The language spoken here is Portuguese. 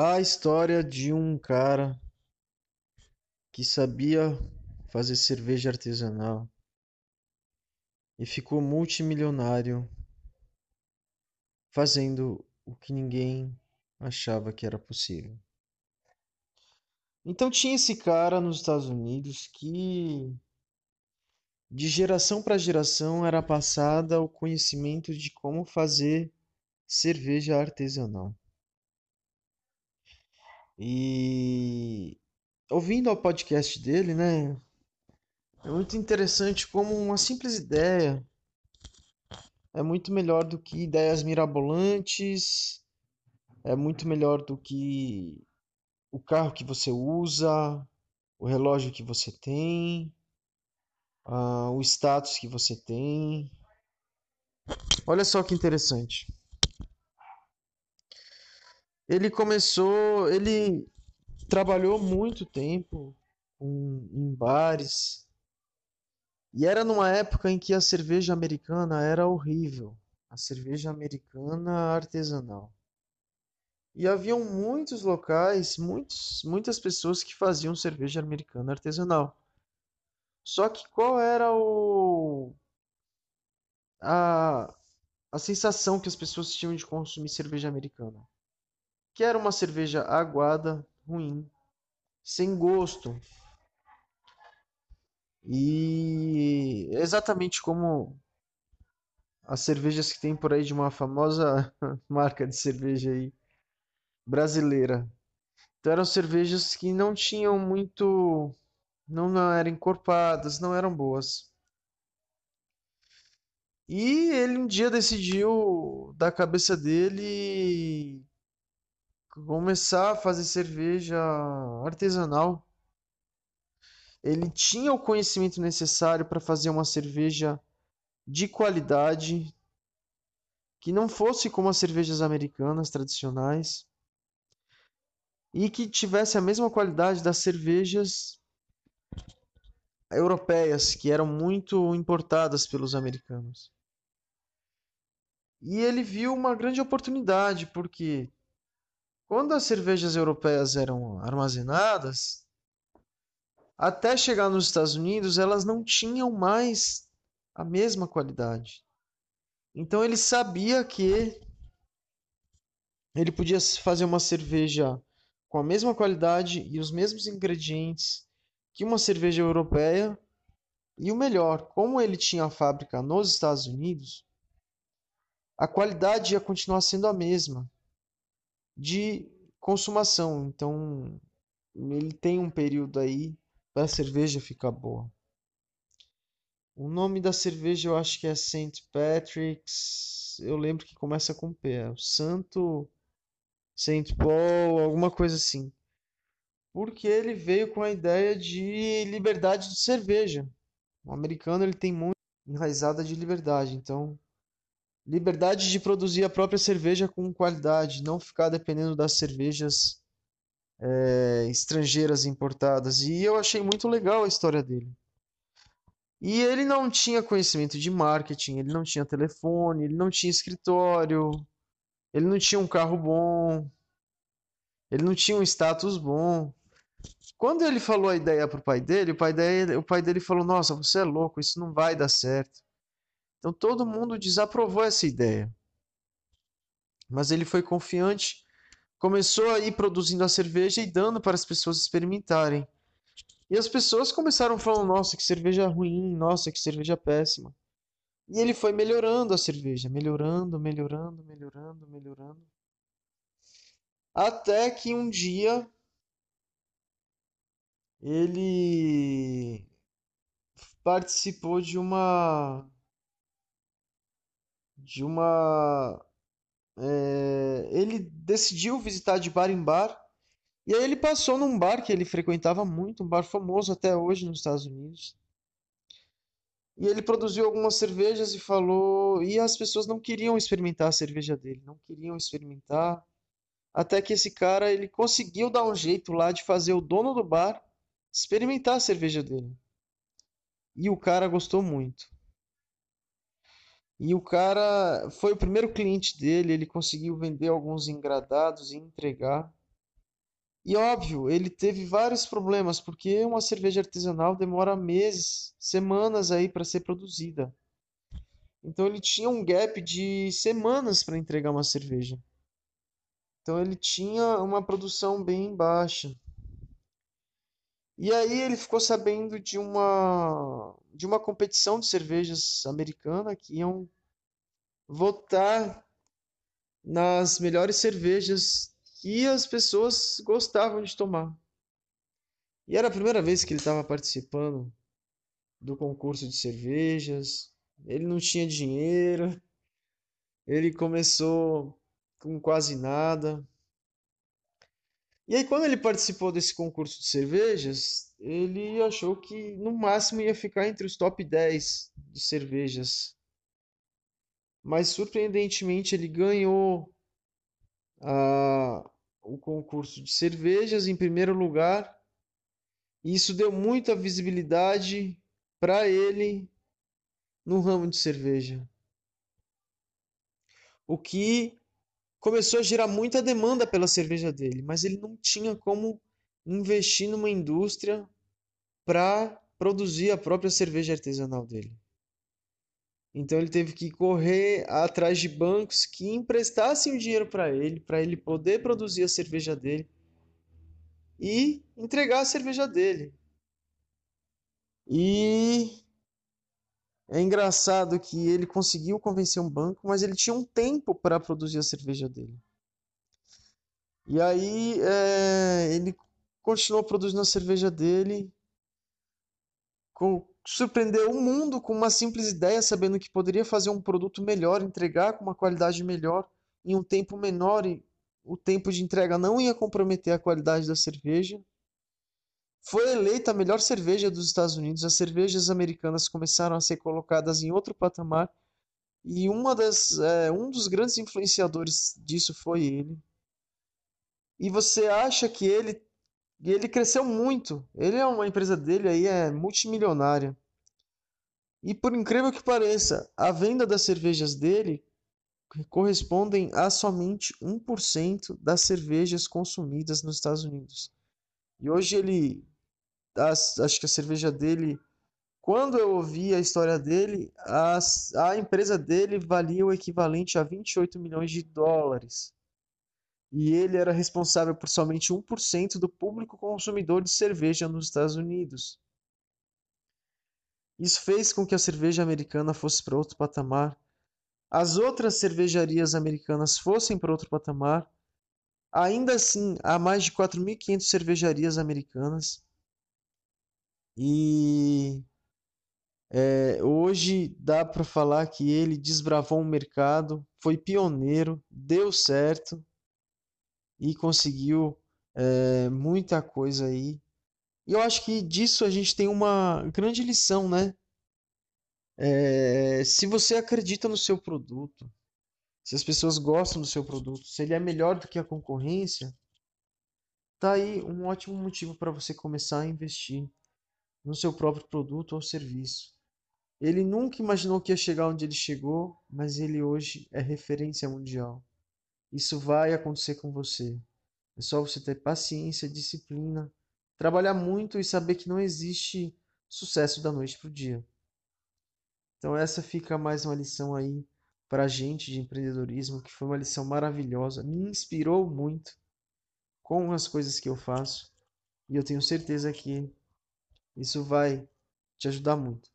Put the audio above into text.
A história de um cara que sabia fazer cerveja artesanal e ficou multimilionário fazendo o que ninguém achava que era possível. Então tinha esse cara nos Estados Unidos que de geração para geração era passada o conhecimento de como fazer cerveja artesanal. E ouvindo o podcast dele, né, é muito interessante como uma simples ideia é muito melhor do que ideias mirabolantes, é muito melhor do que o carro que você usa, o relógio que você tem, uh, o status que você tem. Olha só que interessante. Ele começou, ele trabalhou muito tempo com, em bares e era numa época em que a cerveja americana era horrível, a cerveja americana artesanal. E haviam muitos locais, muitos, muitas pessoas que faziam cerveja americana artesanal. Só que qual era o a, a sensação que as pessoas tinham de consumir cerveja americana? Que era uma cerveja aguada, ruim, sem gosto. E exatamente como as cervejas que tem por aí de uma famosa marca de cerveja aí brasileira. Então eram cervejas que não tinham muito. não, não eram encorpadas, não eram boas. E ele um dia decidiu, da cabeça dele, começar a fazer cerveja artesanal. Ele tinha o conhecimento necessário para fazer uma cerveja de qualidade, que não fosse como as cervejas americanas tradicionais e que tivesse a mesma qualidade das cervejas europeias, que eram muito importadas pelos americanos. E ele viu uma grande oportunidade, porque quando as cervejas europeias eram armazenadas, até chegar nos Estados Unidos, elas não tinham mais a mesma qualidade. Então ele sabia que ele podia fazer uma cerveja com a mesma qualidade e os mesmos ingredientes que uma cerveja europeia. E o melhor, como ele tinha a fábrica nos Estados Unidos, a qualidade ia continuar sendo a mesma de consumação. Então, ele tem um período aí para a cerveja ficar boa. O nome da cerveja eu acho que é St. Patrick's. Eu lembro que começa com P. É o Santo Saint Paul, alguma coisa assim. Porque ele veio com a ideia de liberdade de cerveja. O americano ele tem muito enraizada de liberdade, então liberdade de produzir a própria cerveja com qualidade, não ficar dependendo das cervejas é, estrangeiras importadas. E eu achei muito legal a história dele. E ele não tinha conhecimento de marketing, ele não tinha telefone, ele não tinha escritório, ele não tinha um carro bom. Ele não tinha um status bom. Quando ele falou a ideia pro pai dele, o pai dele, o pai dele falou: "Nossa, você é louco, isso não vai dar certo". Então todo mundo desaprovou essa ideia. Mas ele foi confiante, começou a ir produzindo a cerveja e dando para as pessoas experimentarem. E as pessoas começaram falando: "Nossa, que cerveja ruim, nossa, que cerveja péssima". E ele foi melhorando a cerveja, melhorando, melhorando, melhorando, melhorando. Até que um dia ele participou de uma de uma é, ele decidiu visitar de bar em bar e aí ele passou num bar que ele frequentava muito, um bar famoso até hoje nos Estados Unidos. E ele produziu algumas cervejas e falou. E as pessoas não queriam experimentar a cerveja dele, não queriam experimentar. Até que esse cara ele conseguiu dar um jeito lá de fazer o dono do bar experimentar a cerveja dele. E o cara gostou muito. E o cara foi o primeiro cliente dele, ele conseguiu vender alguns engradados e entregar. E óbvio, ele teve vários problemas, porque uma cerveja artesanal demora meses, semanas aí para ser produzida. Então ele tinha um gap de semanas para entregar uma cerveja. Então ele tinha uma produção bem baixa. E aí ele ficou sabendo de uma de uma competição de cervejas americana que iam votar nas melhores cervejas que as pessoas gostavam de tomar. E era a primeira vez que ele estava participando do concurso de cervejas. Ele não tinha dinheiro. Ele começou com quase nada. E aí, quando ele participou desse concurso de cervejas, ele achou que no máximo ia ficar entre os top 10 de cervejas. Mas surpreendentemente ele ganhou a, o concurso de cervejas em primeiro lugar. E isso deu muita visibilidade para ele no ramo de cerveja. O que começou a gerar muita demanda pela cerveja dele, mas ele não tinha como investir numa indústria para produzir a própria cerveja artesanal dele. Então ele teve que correr atrás de bancos que emprestassem o dinheiro para ele, para ele poder produzir a cerveja dele e entregar a cerveja dele. E é engraçado que ele conseguiu convencer um banco, mas ele tinha um tempo para produzir a cerveja dele. E aí é, ele continuou produzindo a cerveja dele, com, surpreendeu o mundo com uma simples ideia, sabendo que poderia fazer um produto melhor, entregar com uma qualidade melhor em um tempo menor e o tempo de entrega não ia comprometer a qualidade da cerveja. Foi eleita a melhor cerveja dos Estados Unidos. As cervejas americanas começaram a ser colocadas em outro patamar. E uma das, é, um dos grandes influenciadores disso foi ele. E você acha que ele, ele cresceu muito. Ele é uma empresa dele aí é multimilionária. E por incrível que pareça, a venda das cervejas dele correspondem a somente 1% das cervejas consumidas nos Estados Unidos. E hoje ele. Acho que a cerveja dele. Quando eu ouvi a história dele, a, empresa dele valia o equivalente a 28 milhões de dólares. E ele era responsável por somente 1% do público consumidor de cerveja nos Estados Unidos. Isso fez com que a cerveja americana fosse para outro patamar. As outras cervejarias americanas fossem para outro patamar Ainda assim, há mais de 4.500 cervejarias americanas e é, hoje dá para falar que ele desbravou um mercado, foi pioneiro, deu certo e conseguiu é, muita coisa aí. E eu acho que disso a gente tem uma grande lição, né? É, se você acredita no seu produto, se as pessoas gostam do seu produto, se ele é melhor do que a concorrência, tá aí um ótimo motivo para você começar a investir no seu próprio produto ou serviço. Ele nunca imaginou que ia chegar onde ele chegou, mas ele hoje é referência mundial. Isso vai acontecer com você. É só você ter paciência, disciplina, trabalhar muito e saber que não existe sucesso da noite para o dia. Então essa fica mais uma lição aí para a gente de empreendedorismo, que foi uma lição maravilhosa, me inspirou muito com as coisas que eu faço e eu tenho certeza que isso vai te ajudar muito.